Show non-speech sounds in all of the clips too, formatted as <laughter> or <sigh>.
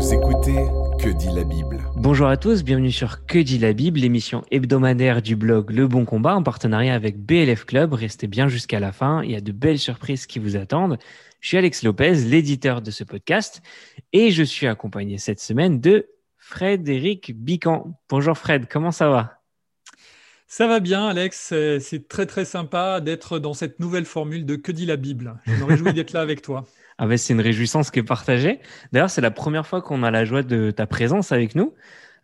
Vous écoutez Que dit la Bible Bonjour à tous, bienvenue sur Que dit la Bible, l'émission hebdomadaire du blog Le Bon Combat en partenariat avec BLF Club. Restez bien jusqu'à la fin, il y a de belles surprises qui vous attendent. Je suis Alex Lopez, l'éditeur de ce podcast, et je suis accompagné cette semaine de Frédéric Bican. Bonjour Fred, comment ça va? Ça va bien, Alex. C'est très très sympa d'être dans cette nouvelle formule de Que dit la Bible. Je me réjouis d'être là avec toi. Ah c'est une réjouissance qui est partagée. D'ailleurs, c'est la première fois qu'on a la joie de ta présence avec nous.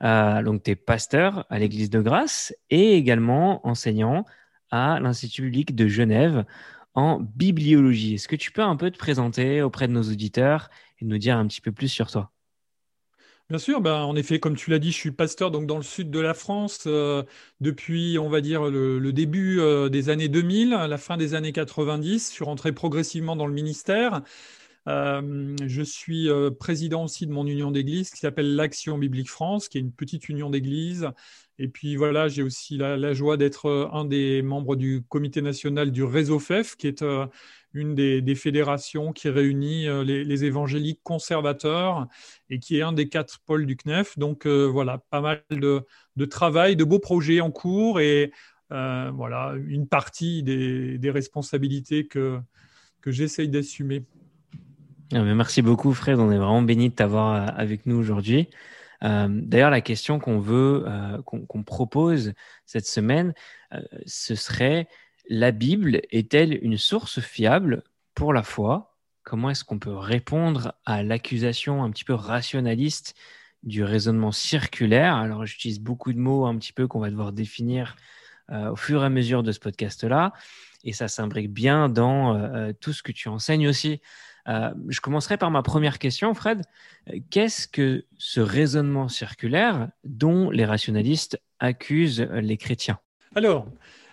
Euh, donc, tu es pasteur à l'Église de Grâce et également enseignant à l'Institut public de Genève en bibliologie. Est-ce que tu peux un peu te présenter auprès de nos auditeurs et nous dire un petit peu plus sur toi? Bien sûr, ben, en effet, comme tu l'as dit, je suis pasteur donc dans le sud de la France euh, depuis, on va dire, le, début euh, des années 2000, la fin des années 90. Je suis rentré progressivement dans le ministère. Euh, je suis président aussi de mon union d'église qui s'appelle l'Action Biblique France, qui est une petite union d'église. Et puis voilà, j'ai aussi la, joie d'être un des membres du comité national du réseau FEF, qui est une des, fédérations qui réunit euh, les, évangéliques conservateurs et qui est un des quatre pôles du CNEF. Donc euh, voilà, pas mal de, travail, de beaux projets en cours et euh, voilà une partie des, responsabilités que j'essaye d'assumer. Ah, merci beaucoup Fred, on est vraiment béni de t'avoir avec nous aujourd'hui. D'ailleurs, la question qu'on veut, qu'on propose cette semaine, ce serait la Bible est-elle une source fiable pour la foi? Comment est-ce qu'on peut répondre à l'accusation un petit peu rationaliste du raisonnement circulaire? Alors, j'utilise beaucoup de mots un petit peu qu'on va devoir définir euh, au fur et à mesure de ce podcast-là. Et ça s'imbrique bien dans euh, euh, tout ce que tu enseignes aussi. Je commencerai par ma première question, Fred. Qu'est-ce que ce raisonnement circulaire dont les rationalistes accusent les chrétiens? Alors,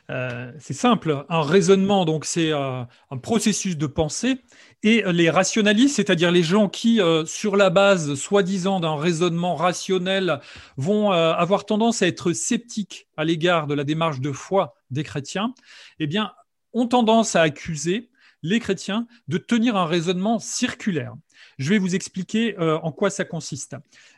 euh, c'est simple, un raisonnement, donc c'est euh, un processus de pensée, et les rationalistes, c'est-à-dire les gens qui, euh, sur la base soi-disant d'un raisonnement rationnel, vont avoir tendance à être sceptiques à l'égard de la démarche de foi des chrétiens, eh bien, ont tendance à accuser les chrétiens de tenir un raisonnement circulaire. Je vais vous expliquer euh, en quoi ça consiste.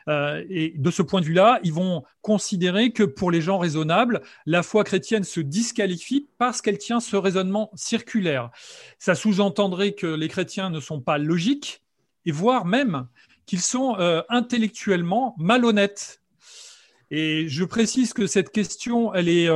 Euh, et de ce point de vue-là, ils vont considérer que pour les gens raisonnables, la foi chrétienne se disqualifie parce qu'elle tient ce raisonnement circulaire. Ça sous-entendrait que les chrétiens ne sont pas logiques et voire même qu'ils sont euh, intellectuellement malhonnêtes. Et je précise que cette question, elle est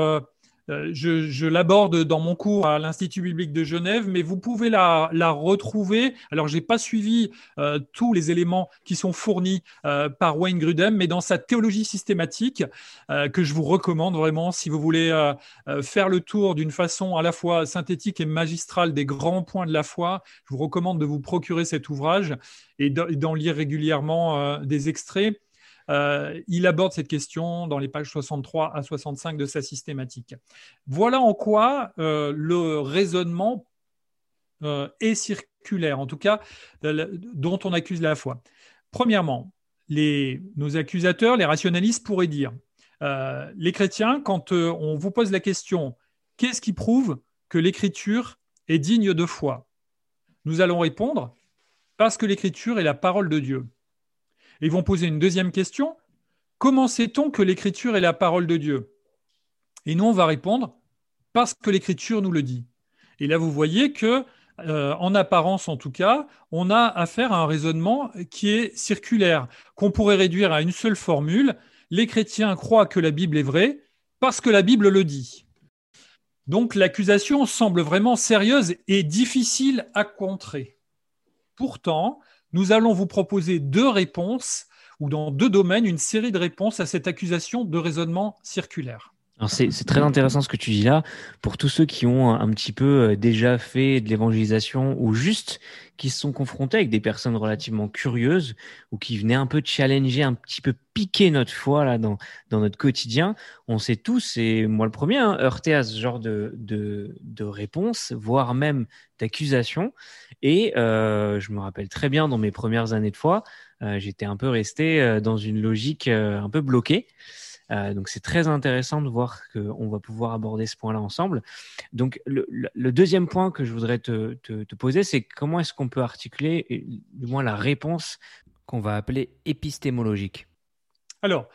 euh, je, l'aborde dans mon cours à l'Institut biblique de Genève, mais vous pouvez la, retrouver. Alors, je n'ai pas suivi euh, tous les éléments qui sont fournis euh, par Wayne Grudem, mais dans sa théologie systématique, que je vous recommande vraiment si vous voulez faire le tour d'une façon à la fois synthétique et magistrale des grands points de la foi, je vous recommande de vous procurer cet ouvrage et d'en lire régulièrement des extraits. Euh, il aborde cette question dans les pages 63 à 65 de sa systématique. Voilà en quoi euh, le raisonnement euh, est circulaire, en tout cas, dont on accuse la foi. Premièrement, nos accusateurs, les rationalistes, pourraient dire, les chrétiens, quand on vous pose la question, qu'est-ce qui prouve que l'écriture est digne de foi? Nous allons répondre, parce que l'écriture est la parole de Dieu ils vont poser une deuxième question. Comment sait-on que l'écriture est la parole de Dieu? Et nous, on va répondre parce que l'écriture nous le dit. Et là, vous voyez que, euh, en apparence en tout cas, on a affaire à un raisonnement qui est circulaire, qu'on pourrait réduire à une seule formule. Les chrétiens croient que la Bible est vraie parce que la Bible le dit. Donc l'accusation semble vraiment sérieuse et difficile à contrer. Pourtant, nous allons vous proposer deux réponses ou dans deux domaines une série de réponses à cette accusation de raisonnement circulaire. C'est très intéressant ce que tu dis là. Pour tous ceux qui ont un petit peu euh, déjà fait de l'évangélisation ou juste qui se sont confrontés avec des personnes relativement curieuses ou qui venaient un peu challenger, un petit peu piquer notre foi là dans, notre quotidien, on sait tous, et moi le premier, hein, heurter à ce genre de, de, de réponse, voire même d'accusation. Et euh, je me rappelle très bien dans mes premières années de foi, euh, j'étais un peu resté euh, dans une logique un peu bloquée. Donc c'est très intéressant de voir qu'on va pouvoir aborder ce point-là ensemble. Donc le, deuxième point que je voudrais te, poser, c'est comment est-ce qu'on peut articuler du moins la réponse qu'on va appeler épistémologique? Alors,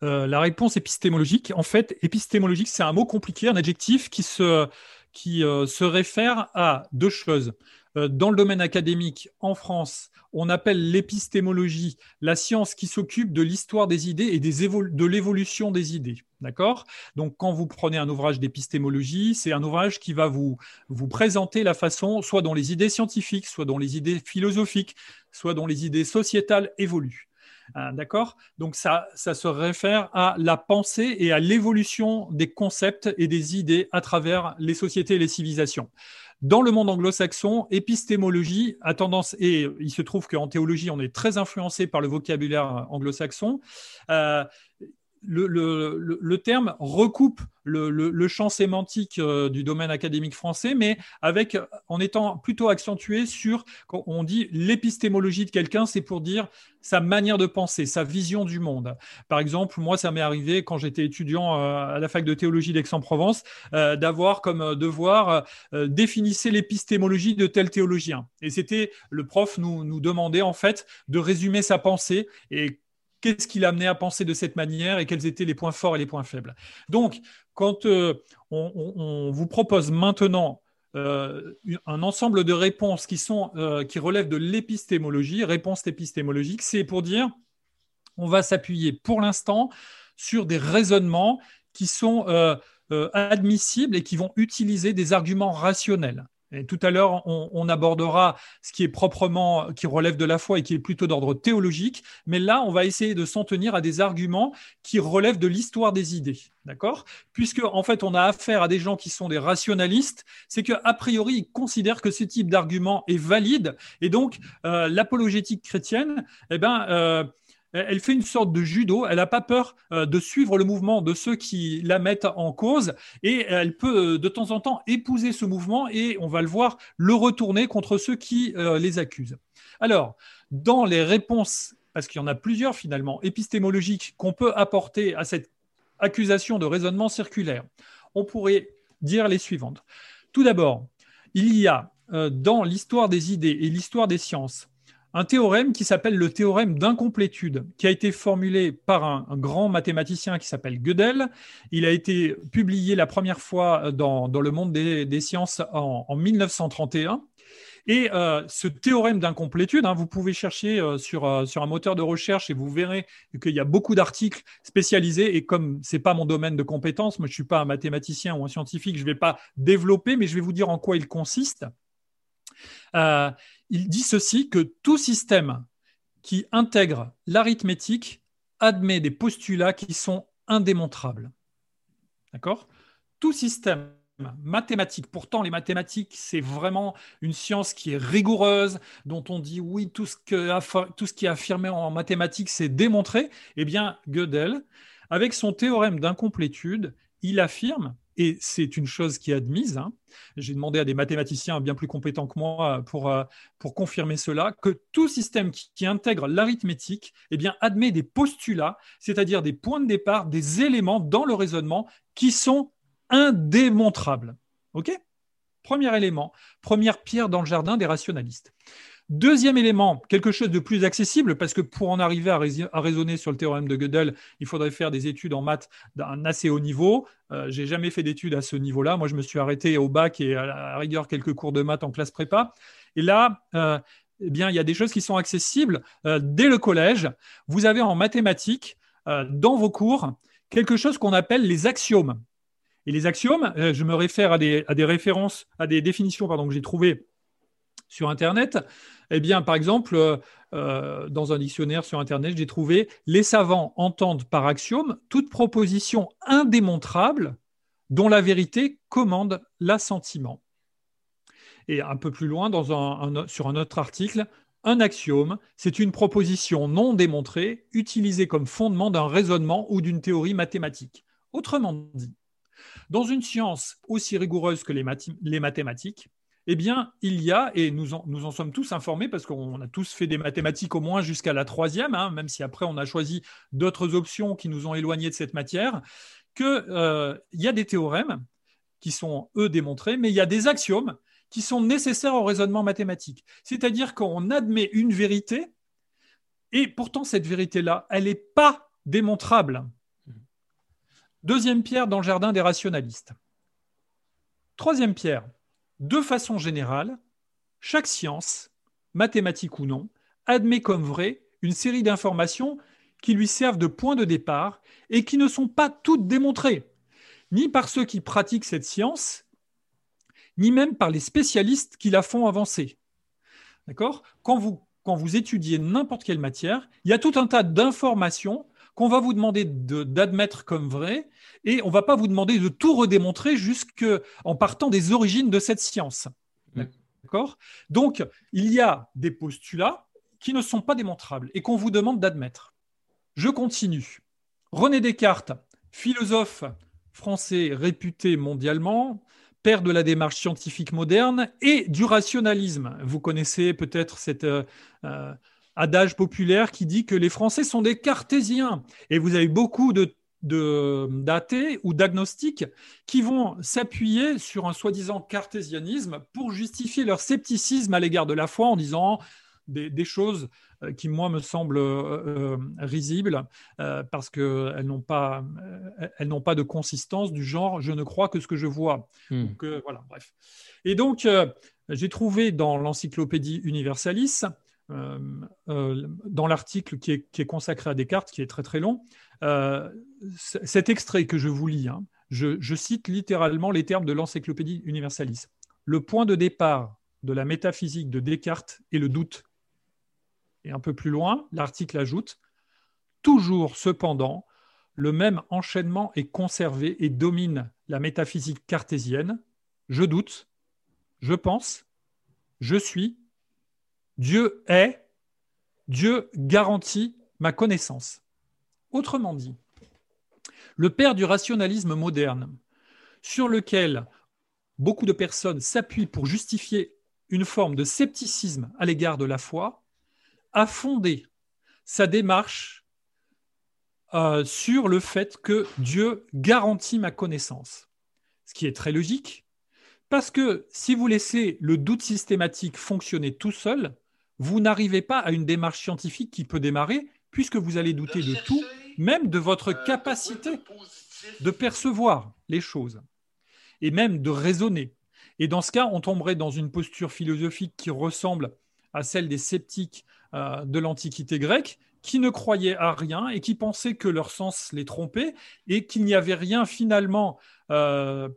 la réponse épistémologique, en fait, épistémologique, c'est un mot compliqué, un adjectif qui se, qui, se réfère à deux choses. Euh, dans le domaine académique, en France, on appelle l'épistémologie la science qui s'occupe de l'histoire des idées et des de l'évolution des idées. D'accord? Donc, quand vous prenez un ouvrage d'épistémologie, c'est un ouvrage qui va vous, vous présenter la façon, soit dont les idées scientifiques, soit dont les idées philosophiques, soit dont les idées sociétales évoluent. Hein, d'accord? Donc ça, ça se réfère à la pensée et à l'évolution des concepts et des idées à travers les sociétés et les civilisations. Dans le monde anglo-saxon, épistémologie a tendance, et il se trouve qu'en théologie, on est très influencé par le vocabulaire anglo-saxon. Euh, le, terme recoupe le, champ sémantique euh, du domaine académique français, mais avec, en étant plutôt accentué sur, on dit l'épistémologie de quelqu'un, c'est pour dire sa manière de penser, sa vision du monde. Par exemple, moi, ça m'est arrivé quand j'étais étudiant euh, à la fac de théologie d'Aix-en-Provence, euh, d'avoir comme devoir définir l'épistémologie de tel théologien. Et c'était le prof nous, nous demandait en fait de résumer sa pensée et qu'est-ce qui l'a amené à penser de cette manière et quels étaient les points forts et les points faibles. Donc, quand euh, on, vous propose maintenant euh, un ensemble de réponses qui, sont, euh, qui relèvent de l'épistémologie, réponses épistémologiques, c'est pour dire on va s'appuyer pour l'instant sur des raisonnements qui sont admissibles et qui vont utiliser des arguments rationnels tout à l'heure, on, abordera ce qui est proprement, qui relève de la foi et qui est plutôt d'ordre théologique. Mais là, on va essayer de s'en tenir à des arguments qui relèvent de l'histoire des idées. D'accord? Puisque, en fait, on a affaire à des gens qui sont des rationalistes, c'est qu'a priori, ils considèrent que ce type d'argument est valide. Et donc, euh, l'apologétique chrétienne, eh ben, euh, elle fait une sorte de judo, elle n'a pas peur euh, de suivre le mouvement de ceux qui la mettent en cause et elle peut euh, de temps en temps épouser ce mouvement et on va le voir le retourner contre ceux qui euh, les accusent. Alors, dans les réponses, parce qu'il y en a plusieurs finalement, épistémologiques qu'on peut apporter à cette accusation de raisonnement circulaire, on pourrait dire les suivantes. Tout d'abord, il y a dans l'histoire des idées et l'histoire des sciences un théorème qui s'appelle le théorème d'incomplétude, qui a été formulé par un, grand mathématicien qui s'appelle Gödel. Il a été publié la première fois dans, le monde des, sciences en, 1931. Et euh, ce théorème d'incomplétude, hein, vous pouvez chercher euh, sur, euh, sur un moteur de recherche et vous verrez qu'il y a beaucoup d'articles spécialisés. Et comme ce n'est pas mon domaine de compétence, moi je ne suis pas un mathématicien ou un scientifique, je ne vais pas développer, mais je vais vous dire en quoi il consiste il dit ceci que tout système qui intègre l'arithmétique admet des postulats qui sont indémontrables. D'accord? Tout système mathématique, pourtant les mathématiques, c'est vraiment une science qui est rigoureuse, dont on dit oui, tout ce, tout ce qui est affirmé en mathématiques, c'est démontré. Eh bien, Gödel, avec son théorème d'incomplétude, il affirme et c'est une chose qui est admise. Hein. J'ai demandé à des mathématiciens bien plus compétents que moi pour, euh, pour confirmer cela, que tout système qui, intègre l'arithmétique eh bien, admet des postulats, c'est-à-dire des points de départ, des éléments dans le raisonnement qui sont indémontrables. OK? Premier élément, première pierre dans le jardin des rationalistes. Deuxième élément, quelque chose de plus accessible, parce que pour en arriver à, raisonner sur le théorème de Gödel, il faudrait faire des études en maths d'un assez haut niveau. Euh, j'ai jamais fait d'études à ce niveau-là. Moi, je me suis arrêté au bac et à la rigueur quelques cours de maths en classe prépa. Et là, euh, eh bien, il y a des choses qui sont accessibles euh, dès le collège. Vous avez en mathématiques, dans vos cours, quelque chose qu'on appelle les axiomes. Et les axiomes, je me réfère à des, à des références, à des définitions pardon, que j'ai trouvées sur Internet. Eh bien, par exemple, euh, euh, dans un dictionnaire sur Internet, j'ai trouvé les savants entendent par axiome toute proposition indémontrable dont la vérité commande l'assentiment. Et un peu plus loin, sur un autre article, un axiome, c'est une proposition non démontrée utilisée comme fondement d'un raisonnement ou d'une théorie mathématique. Autrement dit, dans une science aussi rigoureuse que les mathématiques, eh bien, il y a, et nous en, sommes tous informés parce qu'on a tous fait des mathématiques au moins jusqu'à la troisième, hein, même si après on a choisi d'autres options qui nous ont éloignés de cette matière, qu'il euh, y a des théorèmes qui sont, eux, démontrés, mais il y a des axiomes qui sont nécessaires au raisonnement mathématique. C'est-à-dire qu'on admet une vérité Et pourtant, cette vérité-là, elle n'est pas démontrable. Deuxième pierre dans le jardin des rationalistes. Troisième pierre, de façon générale, chaque science, mathématique ou non, admet comme vrai une série d'informations qui lui servent de point de départ et qui ne sont pas toutes démontrées, ni par ceux qui pratiquent cette science, ni même par les spécialistes qui la font avancer. D'accord? Quand vous étudiez n'importe quelle matière, il y a tout un tas d'informations qu'on va vous demander d'admettre comme vraies et on ne va pas vous demander de tout redémontrer jusqu'en partant des origines de cette science. Mm. D'accord? Donc, il y a des postulats qui ne sont pas démontrables et qu'on vous demande d'admettre. Je continue. René Descartes, philosophe français réputé mondialement, père de la démarche scientifique moderne et du rationalisme. Vous connaissez peut-être cet euh, euh, adage populaire qui dit que les Français sont des cartésiens. Et vous avez beaucoup de d'athées ou d'agnostiques qui vont s'appuyer sur un soi-disant cartésianisme pour justifier leur scepticisme à l'égard de la foi en disant des, choses euh, qui, moi, me semblent euh, euh, risibles parce qu'elles n'ont pas, elles n'ont pas de consistance du genre je ne crois que ce que je vois. Hmm. voilà, bref. Et donc, j'ai trouvé dans l'encyclopédie Universalis, dans l'article qui est, consacré à Descartes, qui est très très long, cet extrait que je vous lis, hein, je, je, cite littéralement les termes de l'encyclopédie Universalis. Le point de départ de la métaphysique de Descartes est le doute. Et un peu plus loin, l'article ajoute Toujours cependant, le même enchaînement est conservé et domine la métaphysique cartésienne. Je doute, je pense, je suis, Dieu est, Dieu garantit ma connaissance. Autrement dit, le père du rationalisme moderne, sur lequel beaucoup de personnes s'appuient pour justifier une forme de scepticisme à l'égard de la foi, a fondé sa démarche euh, sur le fait que Dieu garantit ma connaissance. Ce qui est très logique, parce que si vous laissez le doute systématique fonctionner tout seul, vous n'arrivez pas à une démarche scientifique qui peut démarrer, puisque vous allez douter de tout, même de votre capacité de percevoir les choses, et même de raisonner. Et dans ce cas, on tomberait dans une posture philosophique qui ressemble à celle des sceptiques euh, de l'Antiquité grecque qui ne croyaient à rien et qui pensaient que leur sens les trompait et qu'il n'y avait rien finalement, euh,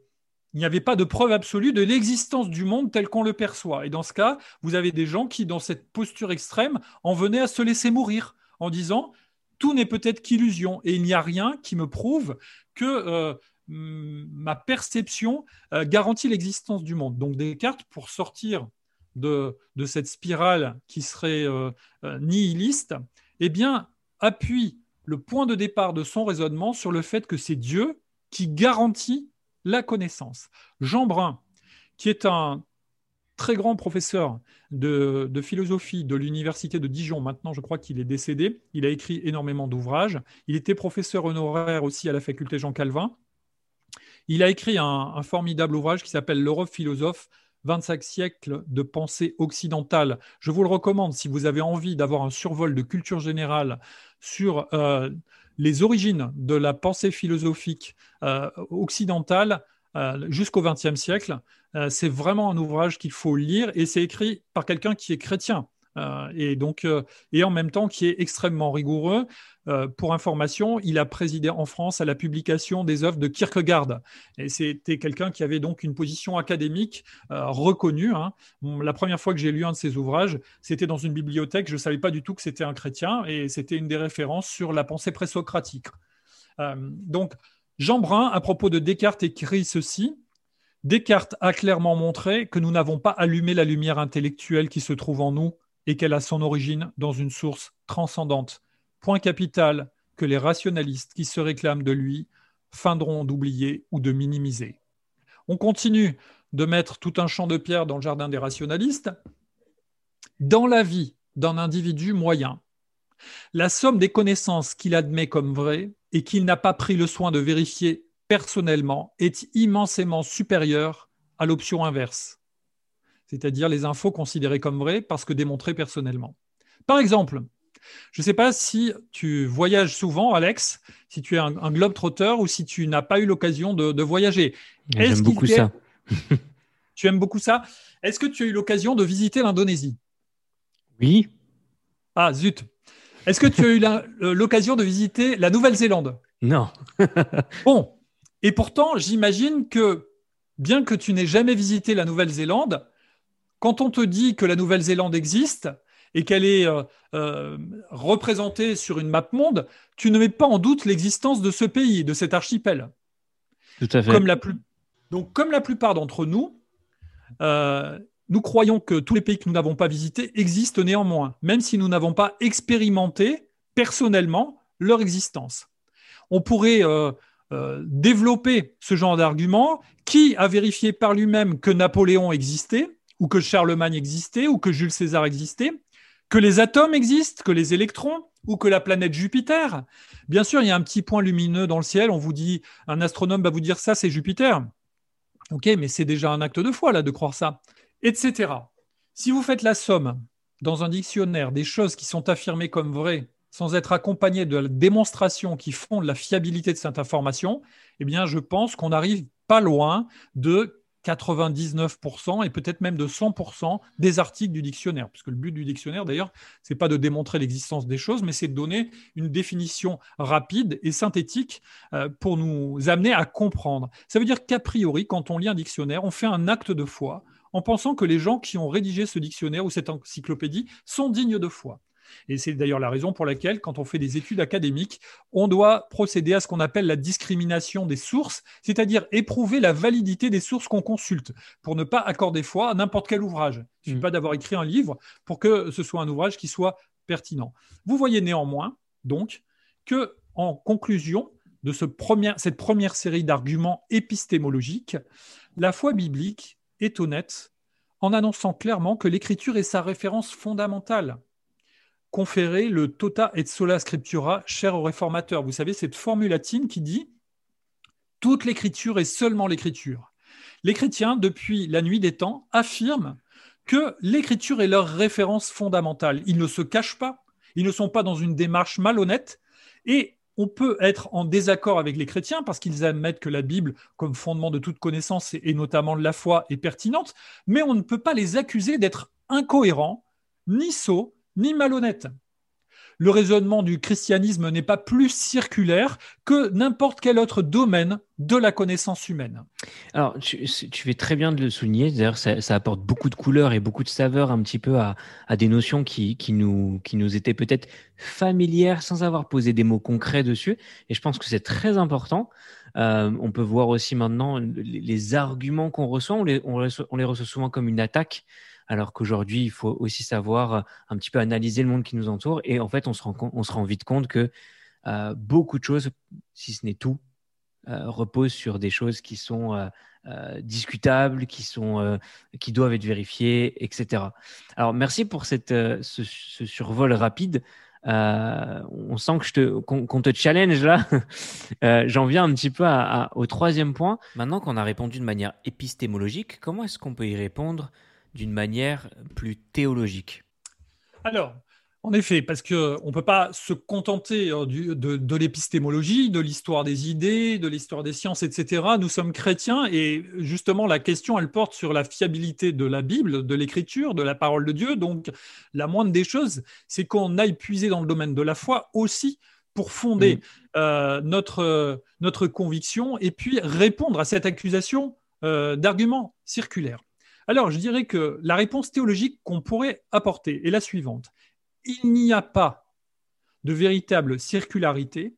il n'y avait pas de preuve absolue de l'existence du monde tel qu'on le perçoit. Et dans ce cas, vous avez des gens qui, dans cette posture extrême, en venaient à se laisser mourir en disant tout n'est peut-être qu'illusion et il n'y a rien qui me prouve que euh, ma perception garantit l'existence du monde. Donc Descartes, pour sortir de, cette spirale qui serait euh, euh, nihiliste, eh appuie le point de départ de son raisonnement sur le fait que c'est Dieu qui garantit la connaissance. Jean Brun, qui est un très grand professeur de, philosophie de l'université de Dijon, maintenant je crois qu'il est décédé, il a écrit énormément d'ouvrages, il était professeur honoraire aussi à la faculté Jean Calvin, il a écrit un, un formidable ouvrage qui s'appelle L'Europe philosophe, 25 siècles de pensée occidentale. Je vous le recommande si vous avez envie d'avoir un survol de culture générale sur euh, les origines de la pensée philosophique euh, occidentale euh, jusqu'au XXe siècle. c'est vraiment un ouvrage qu'il faut lire et c'est écrit par quelqu'un qui est chrétien. Euh, et donc euh, et en même temps qui est extrêmement rigoureux. Euh, pour information, il a présidé en France à la publication des œuvres de Kierkegaard. Et c'était quelqu'un qui avait donc une position académique reconnue. Hein. La première fois que j'ai lu un de ses ouvrages, c'était dans une bibliothèque. Je ne savais pas du tout que c'était un chrétien et c'était une des références sur la pensée présocratique. donc, Jean Brun, à propos de Descartes, écrit ceci. Descartes a clairement montré que nous n'avons pas allumé la lumière intellectuelle qui se trouve en nous et qu'elle a son origine dans une source transcendante. Point capital que les rationalistes qui se réclament de lui feindront d'oublier ou de minimiser. On continue de mettre tout un champ de pierre dans le jardin des rationalistes. Dans la vie d'un individu moyen, la somme des connaissances qu'il admet comme vraies et qu'il n'a pas pris le soin de vérifier personnellement est immensément supérieure à l'option inverse c'est-à-dire les infos considérées comme vraies parce que démontrées personnellement. Par exemple, Je ne sais pas si tu voyages souvent, Alex, si tu es un, globe trotteur ou si tu n'as pas eu l'occasion de, voyager. J'aime beaucoup ça. <laughs> tu aimes beaucoup ça? Est-ce que tu as eu l'occasion de visiter l'Indonésie? Oui. Ah, zut. Est-ce que tu as eu l'occasion de visiter la Nouvelle-Zélande? Non. <laughs> bon. Et pourtant, j'imagine que, bien que tu n'aies jamais visité la Nouvelle-Zélande, quand on te dit que la Nouvelle-Zélande existe et qu'elle est euh, euh, représentée sur une map monde, tu ne mets pas en doute l'existence de ce pays, de cet archipel. Tout à fait. Comme la Donc, comme la plupart d'entre nous, euh, nous croyons que tous les pays que nous n'avons pas visités existent néanmoins, même si nous n'avons pas expérimenté personnellement leur existence. On pourrait développer ce genre d'argument. Qui a vérifié par lui-même que Napoléon existait ou que Charlemagne existait, ou que Jules César existait, que les atomes existent, que les électrons, ou que la planète Jupiter. Bien sûr, il y a un petit point lumineux dans le ciel, on vous dit, un astronome va vous dire ça, c'est Jupiter. Ok, mais c'est déjà un acte de foi, là, de croire ça, etc. Si vous faites la somme dans un dictionnaire des choses qui sont affirmées comme vraies, sans être accompagnées de la démonstration qui font la fiabilité de cette information, eh bien, je pense qu'on n'arrive pas loin de 99% et peut-être même de 100% des articles du dictionnaire. Puisque le but du dictionnaire, d'ailleurs, ce n'est pas de démontrer l'existence des choses, mais c'est de donner une définition rapide et synthétique euh, pour nous amener à comprendre. Ça veut dire qu'a priori, quand on lit un dictionnaire, on fait un acte de foi en pensant que les gens qui ont rédigé ce dictionnaire ou cette encyclopédie sont dignes de foi. Et c'est d'ailleurs la raison pour laquelle, quand on fait des études académiques, on doit procéder à ce qu'on appelle la discrimination des sources, c'est-à-dire éprouver la validité des sources qu'on consulte, pour ne pas accorder foi à n'importe quel ouvrage. Il ne suffit mm. pas d'avoir écrit un livre pour que ce soit un ouvrage qui soit pertinent. Vous voyez néanmoins, donc, que en conclusion de cette première série d'arguments épistémologiques, la foi biblique est honnête en annonçant clairement que l'écriture est sa référence fondamentale conférer le tota et sola scriptura cher aux réformateurs. Vous savez, cette formule latine qui dit toute l'écriture est seulement l'écriture. Les chrétiens, depuis la nuit des temps, affirment que l'écriture est leur référence fondamentale. Ils ne se cachent pas, ils ne sont pas dans une démarche malhonnête, et on peut être en désaccord avec les chrétiens parce qu'ils admettent que la Bible, comme fondement de toute connaissance et notamment de la foi, est pertinente, mais on ne peut pas les accuser d'être incohérents, ni sots, ni malhonnête. Le raisonnement du christianisme n'est pas plus circulaire que n'importe quel autre domaine de la connaissance humaine. Alors, tu, fais très bien de le souligner. D'ailleurs, ça, apporte beaucoup de couleurs et beaucoup de saveurs un petit peu à, des notions qui, nous, étaient peut-être familières sans avoir posé des mots concrets dessus. Et je pense que c'est très important. Euh, on peut voir aussi maintenant les, arguments qu'on reçoit. On les, on les reçoit souvent comme une attaque alors qu'aujourd'hui, il faut aussi savoir euh, un petit peu analyser le monde qui nous entoure. Et en fait, on se rend, vite compte que euh, beaucoup de choses, si ce n'est tout, euh, reposent sur des choses qui sont discutables, qui, sont, qui doivent être vérifiées, etc. Alors, merci pour cette, ce, survol rapide. on sent que je te, qu'on, te challenge là. <laughs> j'en viens un petit peu au troisième point. Maintenant qu'on a répondu de manière épistémologique, comment est-ce qu'on peut y répondre d'une manière plus théologique Alors, en effet, parce qu'on ne peut pas se contenter euh, de, l'épistémologie, de l'histoire des idées, de l'histoire des sciences, etc. Nous sommes chrétiens et justement la question, elle porte sur la fiabilité de la Bible, de l'écriture, de la parole de Dieu. Donc la moindre des choses, c'est qu'on aille puiser dans le domaine de la foi aussi pour fonder mm. euh, notre, notre conviction et puis répondre à cette accusation euh, d'arguments circulaires. Alors, je dirais que la réponse théologique qu'on pourrait apporter est la suivante. Il n'y a pas de véritable circularité,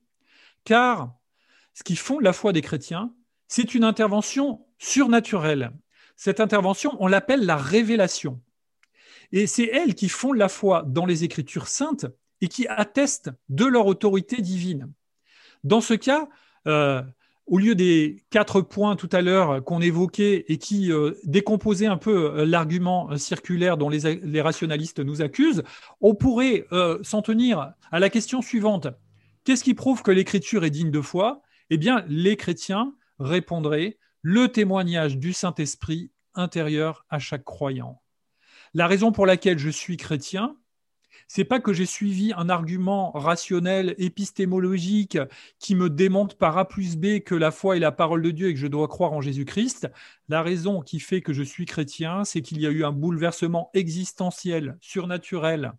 car ce qui fonde la foi des chrétiens, c'est une intervention surnaturelle. Cette intervention, on l'appelle la révélation. Et c'est elle qui fonde la foi dans les Écritures saintes et qui atteste de leur autorité divine. Dans ce cas, euh, au lieu des quatre points tout à l'heure qu'on évoquait et qui euh, décomposaient un peu euh, l'argument euh, circulaire dont les, rationalistes nous accusent, on pourrait s'en tenir à la question suivante. Qu'est-ce qui prouve que l'écriture est digne de foi? Eh bien, les chrétiens répondraient le témoignage du Saint-Esprit intérieur à chaque croyant. La raison pour laquelle je suis chrétien, C'est pas que j'ai suivi un argument rationnel, épistémologique, qui me démontre par A plus B que la foi est la parole de Dieu et que je dois croire en Jésus-Christ. La raison qui fait que je suis chrétien, c'est qu'il y a eu un bouleversement existentiel, surnaturel,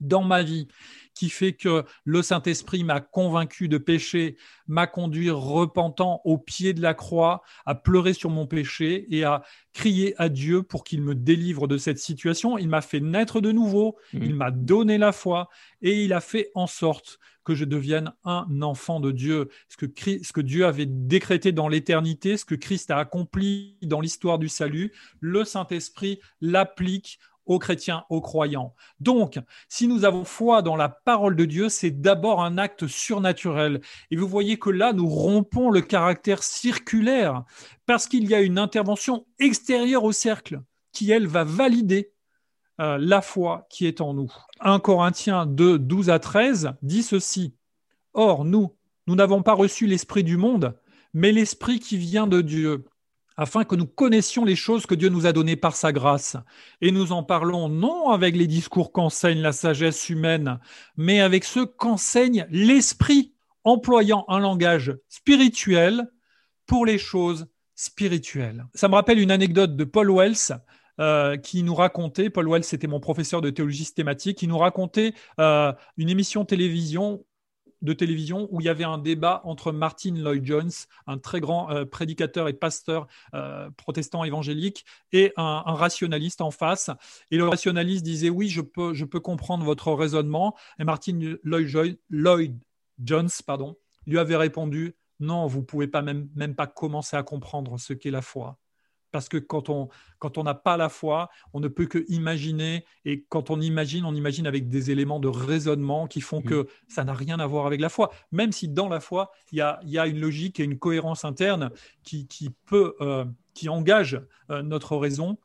dans ma vie qui fait que le Saint-Esprit m'a convaincu de péché, m'a conduit repentant au pied de la croix, à pleurer sur mon péché et à crier à Dieu pour qu'il me délivre de cette situation. Il m'a fait naître de nouveau, mmh. il m'a donné la foi et il a fait en sorte que je devienne un enfant de Dieu. Ce que, ce que Dieu avait décrété dans l'éternité, ce que Christ a accompli dans l'histoire du salut, le Saint-Esprit l'applique aux chrétiens, aux croyants. Donc, si nous avons foi dans la parole de Dieu, c'est d'abord un acte surnaturel. Et vous voyez que là, nous rompons le caractère circulaire parce qu'il y a une intervention extérieure au cercle qui, elle, va valider euh, la foi qui est en nous. 1 Corinthiens 2, 12 à 13 dit ceci. Or, nous, nous n'avons pas reçu l'esprit du monde, mais l'esprit qui vient de Dieu afin que nous connaissions les choses que Dieu nous a données par sa grâce. Et nous en parlons non avec les discours qu'enseigne la sagesse humaine, mais avec ceux qu'enseigne l'Esprit, employant un langage spirituel pour les choses spirituelles. Ça me rappelle une anecdote de Paul Wells. Euh, qui nous racontait, Paul Wells c'était mon professeur de théologie systématique, qui nous racontait euh, une émission télévision de télévision où il y avait un débat entre Martin Lloyd Jones, un très grand euh, prédicateur et pasteur euh, protestant évangélique, et un, rationaliste en face. Et le rationaliste disait oui, je peux, comprendre votre raisonnement. Et Martin Lloyd, Lloyd Jones pardon, lui avait répondu non, vous pouvez pas même pas commencer à comprendre ce qu'est la foi parce que quand on quand on n'a pas la foi, on ne peut que imaginer et quand on imagine, on imagine avec des éléments de raisonnement qui font que ça n'a rien à voir avec la foi, même si dans la foi il y a, y a une logique et une cohérence interne qui, qui peut euh, qui engage euh, notre raison.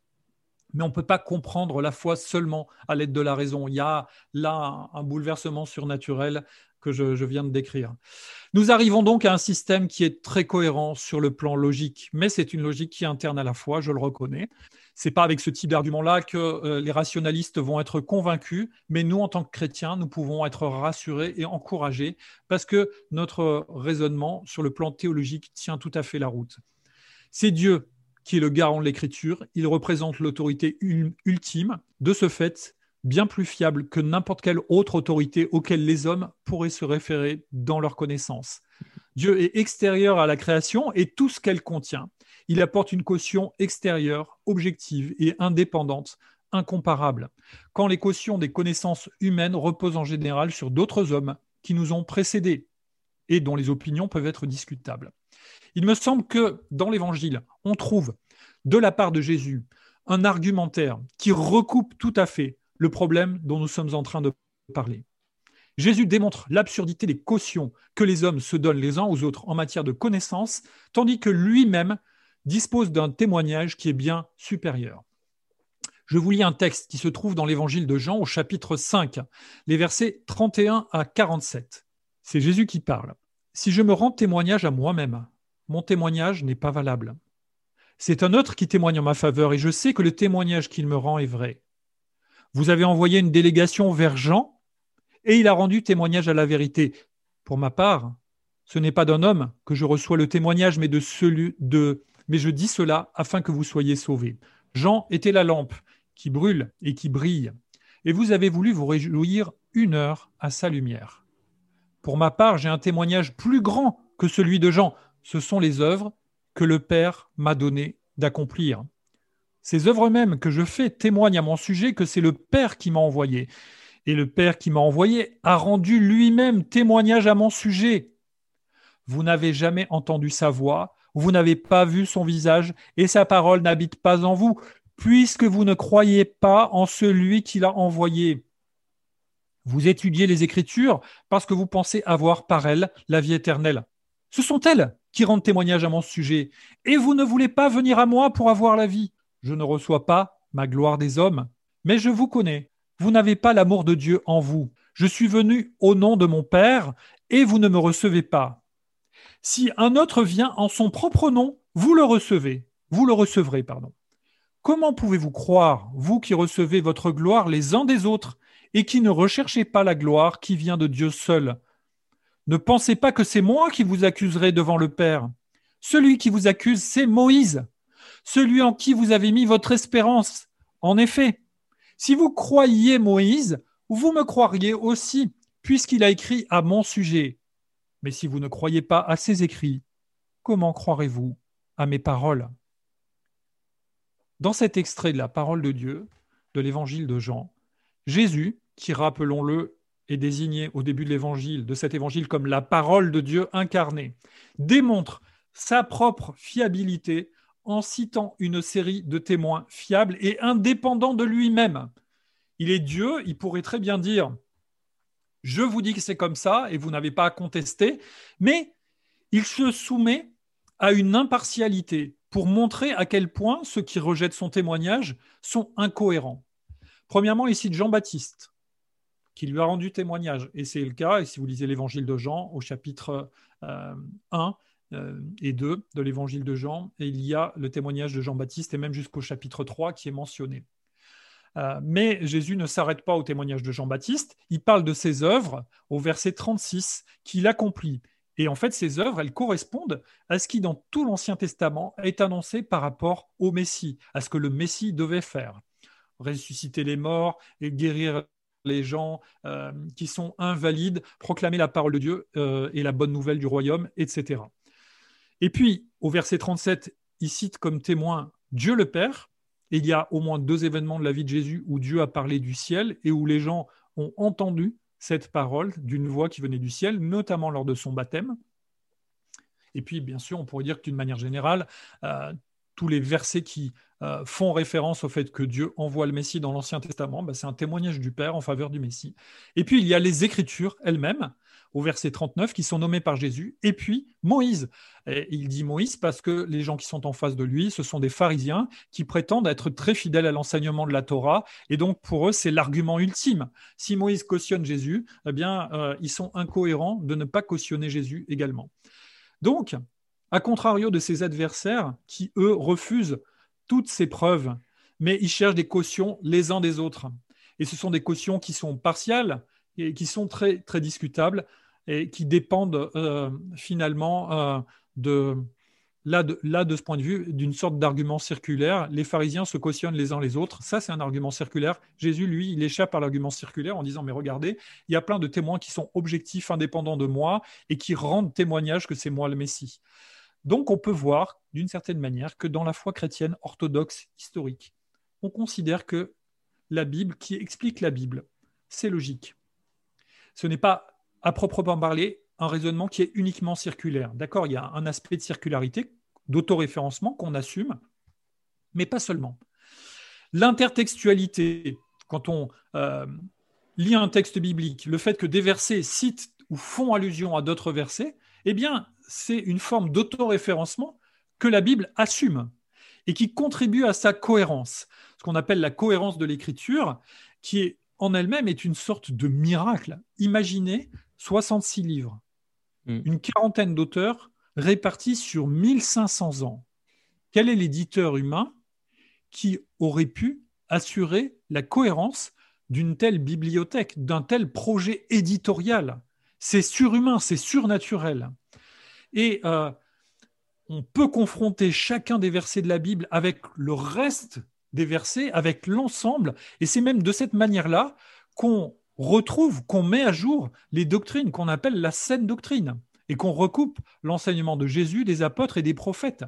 Mais on ne peut pas comprendre la foi seulement à l'aide de la raison. Il y a là un bouleversement surnaturel que je, viens de décrire. Nous arrivons donc à un système qui est très cohérent sur le plan logique, mais c'est une logique qui est interne à la foi, je le reconnais. C'est pas avec ce type d'argument-là que euh, les rationalistes vont être convaincus, mais nous, en tant que chrétiens, nous pouvons être rassurés et encouragés parce que notre raisonnement sur le plan théologique tient tout à fait la route. C'est Dieu qui est le garant de l'écriture, il représente l'autorité ultime. De ce fait, bien plus fiable que n'importe quelle autre autorité auquel les hommes pourraient se référer dans leur connaissance. Dieu est extérieur à la création et tout ce qu'elle contient. Il apporte une caution extérieure, objective et indépendante, incomparable, quand les cautions des connaissances humaines reposent en général sur d'autres hommes qui nous ont précédés et dont les opinions peuvent être discutables. Il me semble que dans l'Évangile, on trouve de la part de Jésus un argumentaire qui recoupe tout à fait le problème dont nous sommes en train de parler. Jésus démontre l'absurdité des cautions que les hommes se donnent les uns aux autres en matière de connaissance, tandis que lui-même dispose d'un témoignage qui est bien supérieur. Je vous lis un texte qui se trouve dans l'évangile de Jean au chapitre 5, les versets 31 à 47. C'est Jésus qui parle. Si je me rends témoignage à moi-même, mon témoignage n'est pas valable. C'est un autre qui témoigne en ma faveur et je sais que le témoignage qu'il me rend est vrai. Vous avez envoyé une délégation vers Jean et il a rendu témoignage à la vérité. Pour ma part, ce n'est pas d'un homme que je reçois le témoignage, mais de celui de. Mais je dis cela afin que vous soyez sauvés. Jean était la lampe qui brûle et qui brille, et vous avez voulu vous réjouir une heure à sa lumière. Pour ma part, j'ai un témoignage plus grand que celui de Jean. Ce sont les œuvres que le Père m'a donné d'accomplir. Ces œuvres mêmes que je fais témoignent à mon sujet que c'est le Père qui m'a envoyé. Et le Père qui m'a envoyé a rendu lui-même témoignage à mon sujet. Vous n'avez jamais entendu sa voix, vous n'avez pas vu son visage, et sa parole n'habite pas en vous, puisque vous ne croyez pas en celui qui l'a envoyé. Vous étudiez les Écritures parce que vous pensez avoir par elles la vie éternelle. Ce sont elles qui rendent témoignage à mon sujet, et vous ne voulez pas venir à moi pour avoir la vie. Je ne reçois pas ma gloire des hommes, mais je vous connais. Vous n'avez pas l'amour de Dieu en vous. Je suis venu au nom de mon Père, et vous ne me recevez pas. Si un autre vient en son propre nom, vous le recevez. Vous le recevrez, pardon. Comment pouvez-vous croire, vous qui recevez votre gloire les uns des autres, et qui ne recherchez pas la gloire qui vient de Dieu seul? Ne pensez pas que c'est moi qui vous accuserai devant le Père. Celui qui vous accuse, c'est Moïse, celui en qui vous avez mis votre espérance. En effet, si vous croyiez Moïse, vous me croiriez aussi, puisqu'il a écrit à mon sujet. Mais si vous ne croyez pas à ses écrits, comment croirez-vous à mes paroles? Dans cet extrait de la parole de Dieu, de l'évangile de Jean, Jésus, qui, rappelons-le, est désigné au début de l'évangile, de cet évangile comme la parole de Dieu incarnée, démontre sa propre fiabilité en citant une série de témoins fiables et indépendants de lui-même. Il est Dieu, il pourrait très bien dire je vous dis que c'est comme ça et vous n'avez pas à contester, mais il se soumet à une impartialité pour montrer à quel point ceux qui rejettent son témoignage sont incohérents. Premièrement, il cite Jean-Baptiste, qui lui a rendu témoignage, et c'est le cas, et si vous lisez l'évangile de Jean au chapitre 1 euh, et 2 de l'évangile de Jean, et il y a le témoignage de Jean-Baptiste, et même jusqu'au chapitre 3 qui est mentionné. Euh, mais Jésus ne s'arrête pas au témoignage de Jean-Baptiste, il parle de ses œuvres au verset 36 qu'il accomplit. Et en fait, ces œuvres, elles correspondent à ce qui, dans tout l'Ancien Testament, est annoncé par rapport au Messie, à ce que le Messie devait faire. Ressusciter les morts et guérir les gens euh, qui sont invalides, proclamer la parole de Dieu euh, et la bonne nouvelle du royaume, etc. Et puis, au verset 37, il cite comme témoin Dieu le Père, il y a au moins deux événements de la vie de Jésus où Dieu a parlé du ciel et où les gens ont entendu cette parole d'une voix qui venait du ciel, notamment lors de son baptême. Et puis, bien sûr, on pourrait dire que d'une manière générale, euh, tous les versets qui euh, font référence au fait que Dieu envoie le Messie dans l'Ancien Testament, bah, c'est un témoignage du Père en faveur du Messie. Et puis, il y a les Écritures elles-mêmes, au verset 39, qui sont nommées par Jésus, et puis Moïse. il dit Moïse parce que les gens qui sont en face de lui, ce sont des pharisiens qui prétendent être très fidèles à l'enseignement de la Torah, et donc pour eux, c'est l'argument ultime. Si Moïse cautionne Jésus, eh bien, euh, ils sont incohérents de ne pas cautionner Jésus également. Donc, à contrario de ses adversaires qui, eux, refusent toutes ces preuves, mais ils cherchent des cautions les uns des autres. Et ce sont des cautions qui sont partiales et qui sont très, très discutables et qui dépendent euh, finalement euh, de, là, de, là, de ce point de vue, d'une sorte d'argument circulaire. Les pharisiens se cautionnent les uns les autres. Ça, c'est un argument circulaire. Jésus, lui, il échappe à l'argument circulaire en disant, mais regardez, il y a plein de témoins qui sont objectifs, indépendants de moi, et qui rendent témoignage que c'est moi le Messie. Donc, on peut voir, d'une certaine manière, que dans la foi chrétienne orthodoxe historique, on considère que la Bible, qui explique la Bible, c'est logique. Ce n'est pas à proprement parler un raisonnement qui est uniquement circulaire. D'accord, il y a un aspect de circularité, d'autoréférencement qu'on assume, mais pas seulement. L'intertextualité, quand on euh, lit un texte biblique, le fait que des versets citent ou font allusion à d'autres versets, eh bien, c'est une forme d'autoréférencement que la Bible assume et qui contribue à sa cohérence, ce qu'on appelle la cohérence de l'écriture, qui en elle-même est une sorte de miracle. Imaginez 66 livres, hmm. une quarantaine d'auteurs répartis sur 1500 ans. Quel est l'éditeur humain qui aurait pu assurer la cohérence d'une telle bibliothèque, d'un tel projet éditorial? C'est surhumain, c'est surnaturel. Et euh, on peut confronter chacun des versets de la Bible avec le reste des versets, avec l'ensemble, et c'est même de cette manière-là qu'on retrouve, qu'on met à jour les doctrines qu'on appelle la saine doctrine, et qu'on recoupe l'enseignement de Jésus, des apôtres et des prophètes.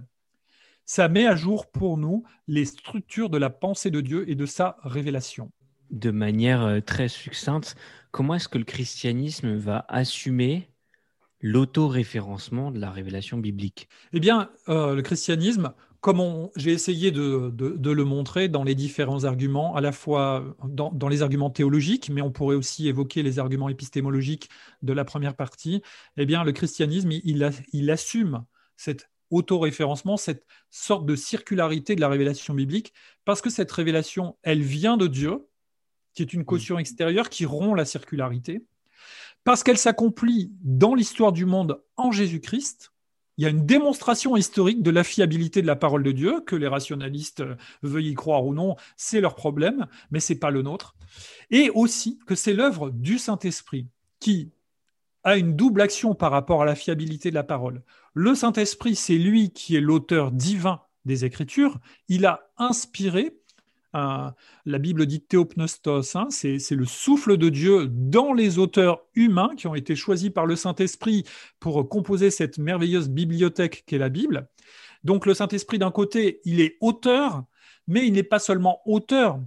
Ça met à jour pour nous les structures de la pensée de Dieu et de sa révélation. De manière euh, très succincte, comment est-ce que le christianisme va assumer l'auto-référencement de la révélation biblique? Eh bien, euh, le christianisme comme j'ai essayé de, le montrer dans les différents arguments, à la fois dans, les arguments théologiques, mais on pourrait aussi évoquer les arguments épistémologiques de la première partie, eh bien, le christianisme, il, assume cet autoréférencement, cette sorte de circularité de la révélation biblique, parce que cette révélation, elle vient de Dieu, qui est une caution extérieure qui rompt la circularité, parce qu'elle s'accomplit dans l'histoire du monde en Jésus-Christ, il y a une démonstration historique de la fiabilité de la parole de Dieu, que les rationalistes veuillent y croire ou non, c'est leur problème, mais c'est pas le nôtre. Et aussi que c'est l'œuvre du Saint-Esprit qui a une double action par rapport à la fiabilité de la parole. Le Saint-Esprit, c'est lui qui est l'auteur divin des Écritures. Il a inspiré la Bible dit théopnostos, hein, c'est le souffle de Dieu dans les auteurs humains qui ont été choisis par le Saint-Esprit pour composer cette merveilleuse bibliothèque qu'est la Bible. Donc le Saint-Esprit, d'un côté, il est auteur, mais il n'est pas seulement auteur,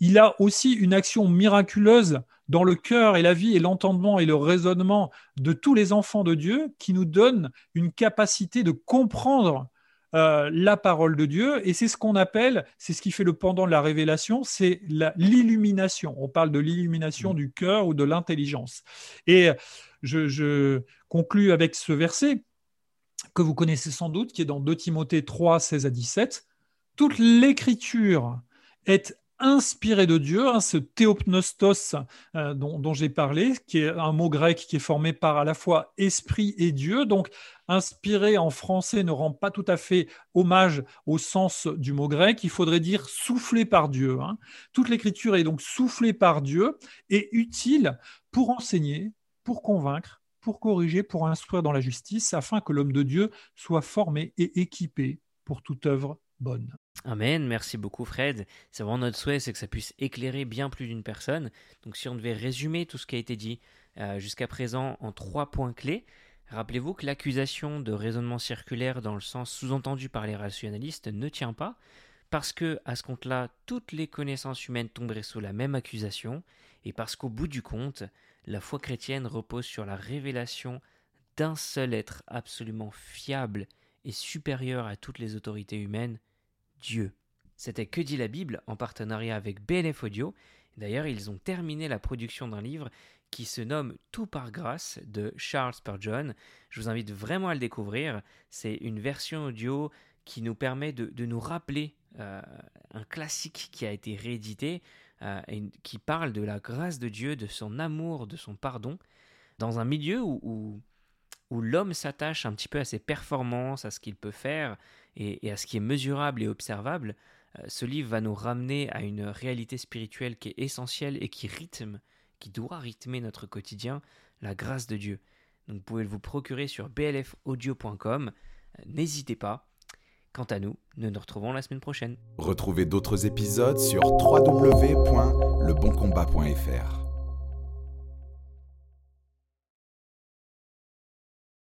il a aussi une action miraculeuse dans le cœur et la vie et l'entendement et le raisonnement de tous les enfants de Dieu qui nous donne une capacité de comprendre euh, la parole de Dieu, et c'est ce qu'on appelle, c'est ce qui fait le pendant de la révélation, c'est l'illumination. On parle de l'illumination mm. du cœur ou de l'intelligence. Et je, je conclus avec ce verset que vous connaissez sans doute, qui est dans 2 Timothée 3, 16 à 17. Toute l'écriture est inspiré de Dieu, hein, ce théopnostos euh, dont, j'ai parlé, qui est un mot grec qui est formé par à la fois esprit et Dieu. Donc, inspiré en français ne rend pas tout à fait hommage au sens du mot grec. Il faudrait dire soufflé par Dieu. Hein. Toute l'écriture est donc soufflée par Dieu et utile pour enseigner, pour convaincre, pour corriger, pour instruire dans la justice, afin que l'homme de Dieu soit formé et équipé pour toute œuvre bonne. Amen, merci beaucoup Fred. C'est vraiment notre souhait, c'est que ça puisse éclairer bien plus d'une personne. Donc si on devait résumer tout ce qui a été dit euh, jusqu'à présent en trois points clés, rappelez-vous que l'accusation de raisonnement circulaire dans le sens sous-entendu par les rationalistes ne tient pas, parce que à ce compte-là, toutes les connaissances humaines tomberaient sous la même accusation, et parce qu'au bout du compte, la foi chrétienne repose sur la révélation d'un seul être absolument fiable et supérieur à toutes les autorités humaines, C'était Que dit la Bible en partenariat avec BNF Audio. D'ailleurs, ils ont terminé la production d'un livre qui se nomme Tout par grâce de Charles Spurgeon. Je vous invite vraiment à le découvrir. C'est une version audio qui nous permet de, nous rappeler euh, un classique qui a été réédité euh, et qui parle de la grâce de Dieu, de son amour, de son pardon, dans un milieu où où l'homme s'attache un petit peu à ses performances, à ce qu'il peut faire et, à ce qui est mesurable et observable, euh, ce livre va nous ramener à une réalité spirituelle qui est essentielle et qui rythme, qui doit rythmer notre quotidien, la grâce de Dieu. Donc vous pouvez vous procurer sur blfaudio.com. Euh, n'hésitez pas. Quant à nous, nous nous retrouvons la semaine prochaine. Retrouvez d'autres épisodes sur www.leboncombat.fr.